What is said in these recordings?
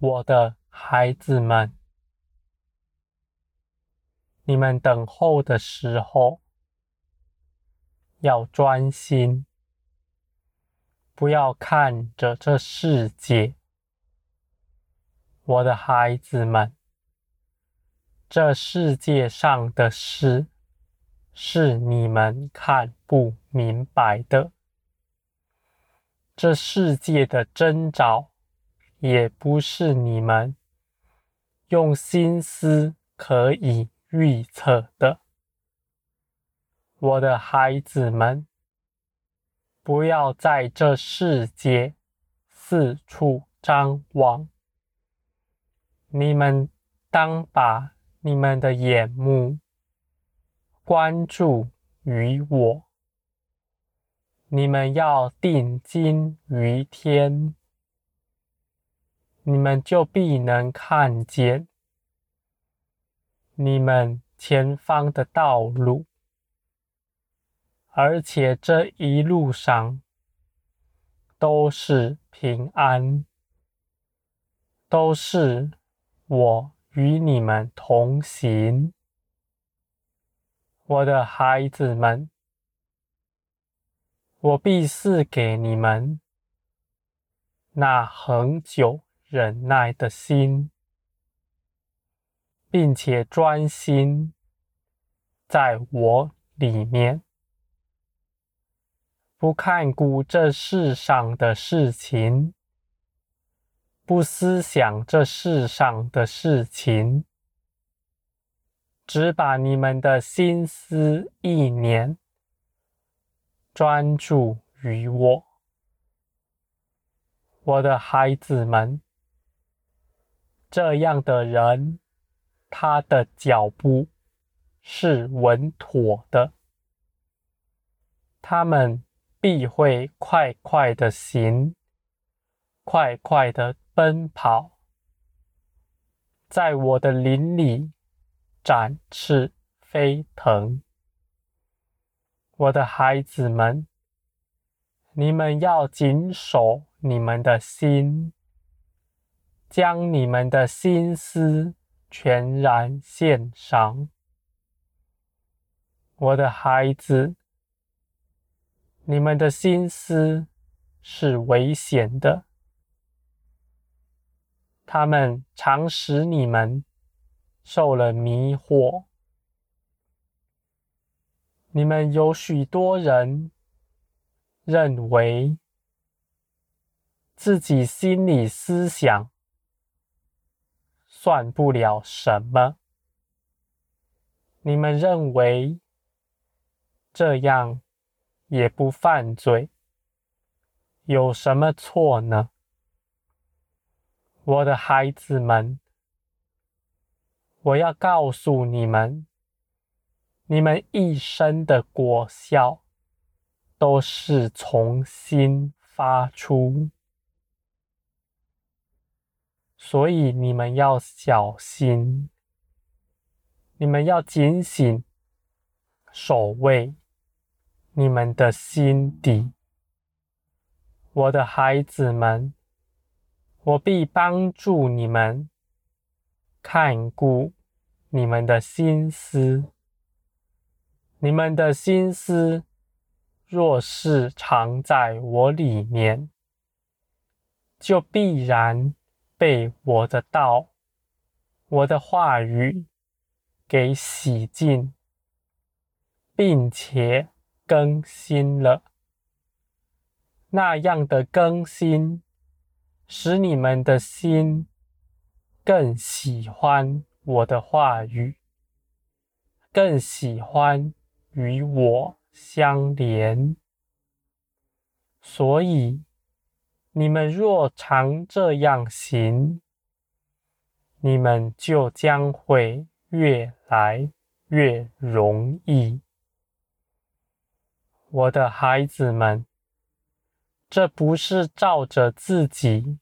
我的孩子们，你们等候的时候要专心，不要看着这世界。我的孩子们，这世界上的事是你们看不明白的，这世界的征兆。也不是你们用心思可以预测的，我的孩子们，不要在这世界四处张望。你们当把你们的眼目关注于我，你们要定睛于天。你们就必能看见你们前方的道路，而且这一路上都是平安，都是我与你们同行，我的孩子们，我必赐给你们那恒久。忍耐的心，并且专心在我里面，不看顾这世上的事情，不思想这世上的事情，只把你们的心思意念专注于我，我的孩子们。这样的人，他的脚步是稳妥的，他们必会快快的行，快快的奔跑，在我的林里展翅飞腾。我的孩子们，你们要谨守你们的心。将你们的心思全然献上，我的孩子，你们的心思是危险的，他们常使你们受了迷惑。你们有许多人认为自己心里思想。算不了什么。你们认为这样也不犯罪，有什么错呢？我的孩子们，我要告诉你们，你们一生的果效都是从心发出。所以你们要小心，你们要警醒，守卫你们的心底。我的孩子们，我必帮助你们，看顾你们的心思。你们的心思若是藏在我里面，就必然。被我的道、我的话语给洗净，并且更新了。那样的更新，使你们的心更喜欢我的话语，更喜欢与我相连。所以。你们若常这样行，你们就将会越来越容易。我的孩子们，这不是照着自己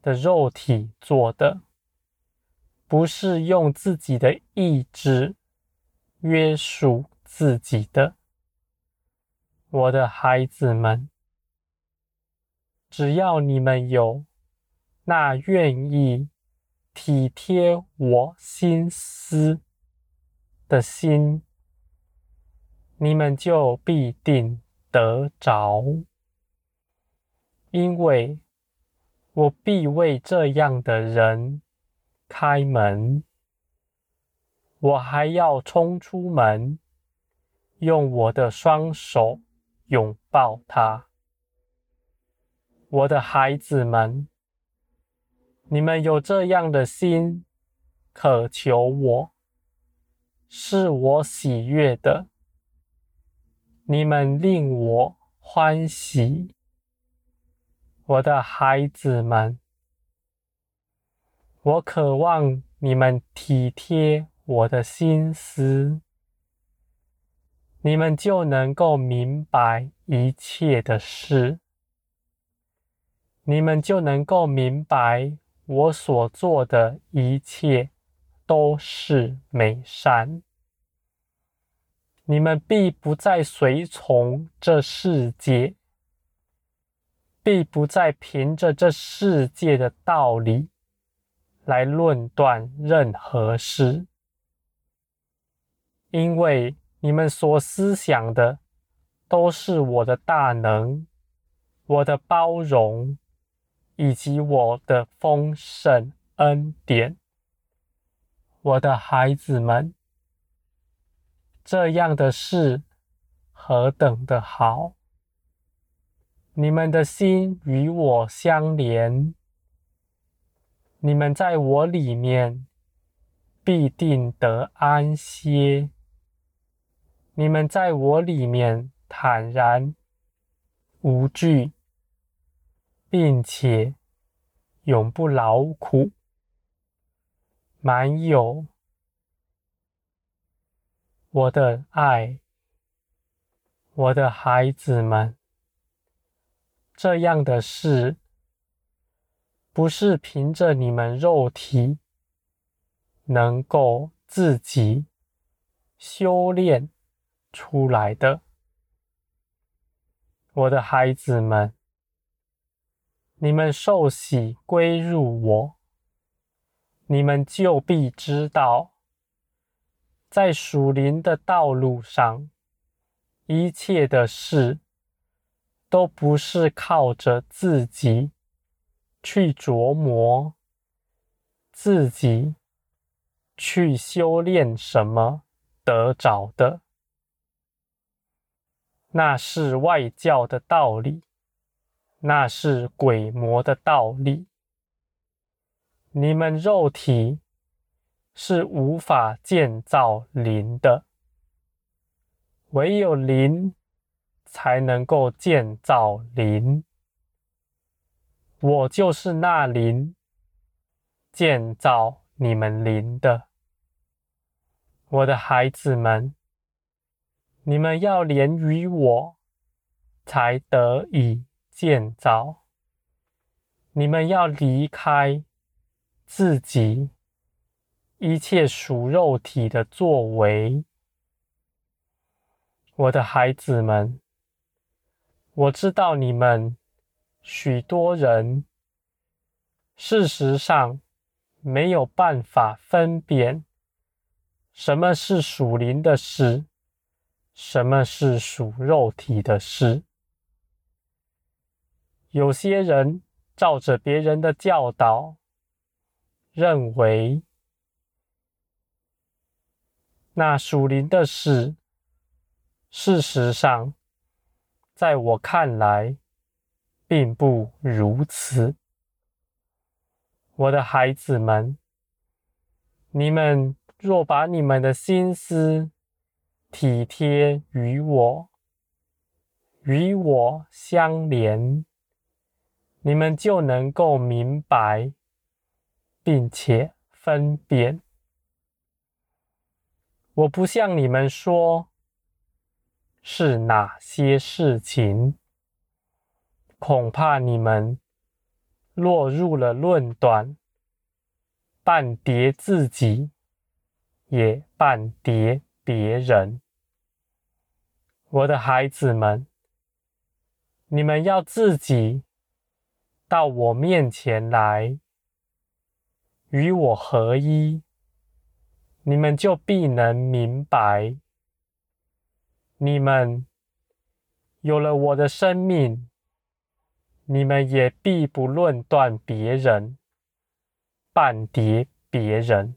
的肉体做的，不是用自己的意志约束自己的。我的孩子们。只要你们有那愿意体贴我心思的心，你们就必定得着，因为我必为这样的人开门，我还要冲出门，用我的双手拥抱他。我的孩子们，你们有这样的心，渴求我，是我喜悦的。你们令我欢喜，我的孩子们，我渴望你们体贴我的心思，你们就能够明白一切的事。你们就能够明白，我所做的一切都是美善。你们必不再随从这世界，必不再凭着这世界的道理来论断任何事，因为你们所思想的都是我的大能，我的包容。以及我的丰盛恩典，我的孩子们，这样的事何等的好！你们的心与我相连，你们在我里面必定得安歇，你们在我里面坦然无惧。并且永不劳苦，满有我的爱，我的孩子们，这样的事不是凭着你们肉体能够自己修炼出来的，我的孩子们。你们受洗归入我，你们就必知道，在属灵的道路上，一切的事都不是靠着自己去琢磨、自己去修炼什么得着的，那是外教的道理。那是鬼魔的道理，你们肉体是无法建造灵的，唯有灵才能够建造灵。我就是那灵，建造你们灵的，我的孩子们，你们要连于我，才得以。建造，你们要离开自己一切属肉体的作为，我的孩子们，我知道你们许多人事实上没有办法分辨什么是属灵的事，什么是属肉体的事。有些人照着别人的教导，认为那属灵的事，事实上，在我看来，并不如此。我的孩子们，你们若把你们的心思体贴于我，与我相连。你们就能够明白，并且分辨。我不向你们说是哪些事情，恐怕你们落入了论断，绊跌自己，也绊跌别人。我的孩子们，你们要自己。到我面前来，与我合一，你们就必能明白。你们有了我的生命，你们也必不论断别人，绊跌别人。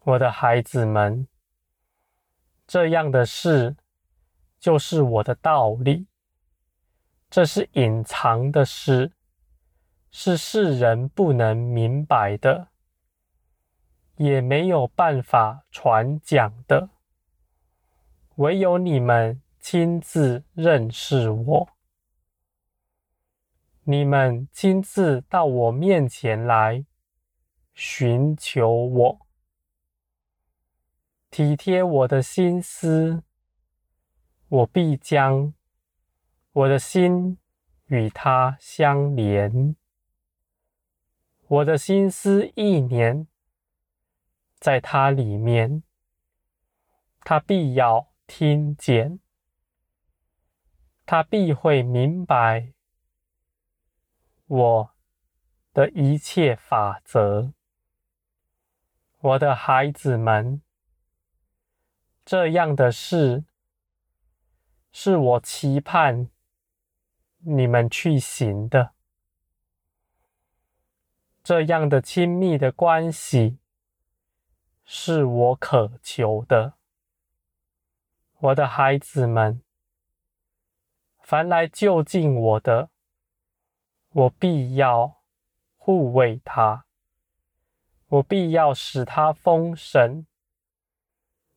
我的孩子们，这样的事就是我的道理。这是隐藏的事，是世人不能明白的，也没有办法传讲的。唯有你们亲自认识我，你们亲自到我面前来寻求我，体贴我的心思，我必将。我的心与他相连，我的心思意念在他里面，他必要听见，他必会明白我的一切法则。我的孩子们，这样的事是我期盼。你们去行的，这样的亲密的关系，是我渴求的。我的孩子们，凡来就近我的，我必要护卫他，我必要使他丰盛，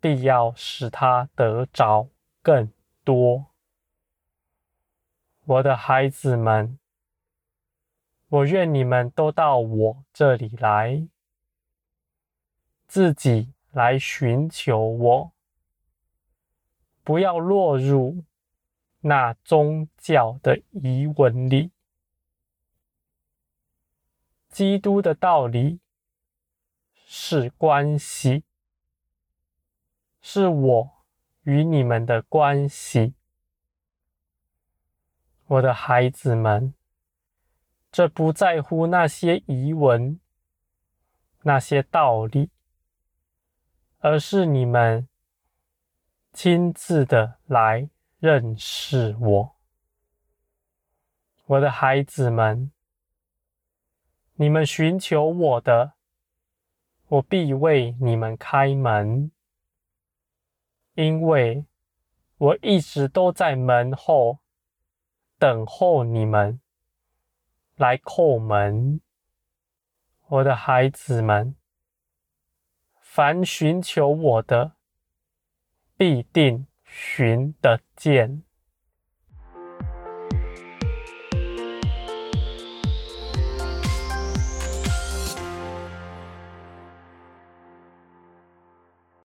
必要使他得着更多。我的孩子们，我愿你们都到我这里来，自己来寻求我，不要落入那宗教的仪文里。基督的道理是关系，是我与你们的关系。我的孩子们，这不在乎那些仪文、那些道理，而是你们亲自的来认识我。我的孩子们，你们寻求我的，我必为你们开门，因为我一直都在门后。等候你们来叩门，我的孩子们，凡寻求我的，必定寻得见。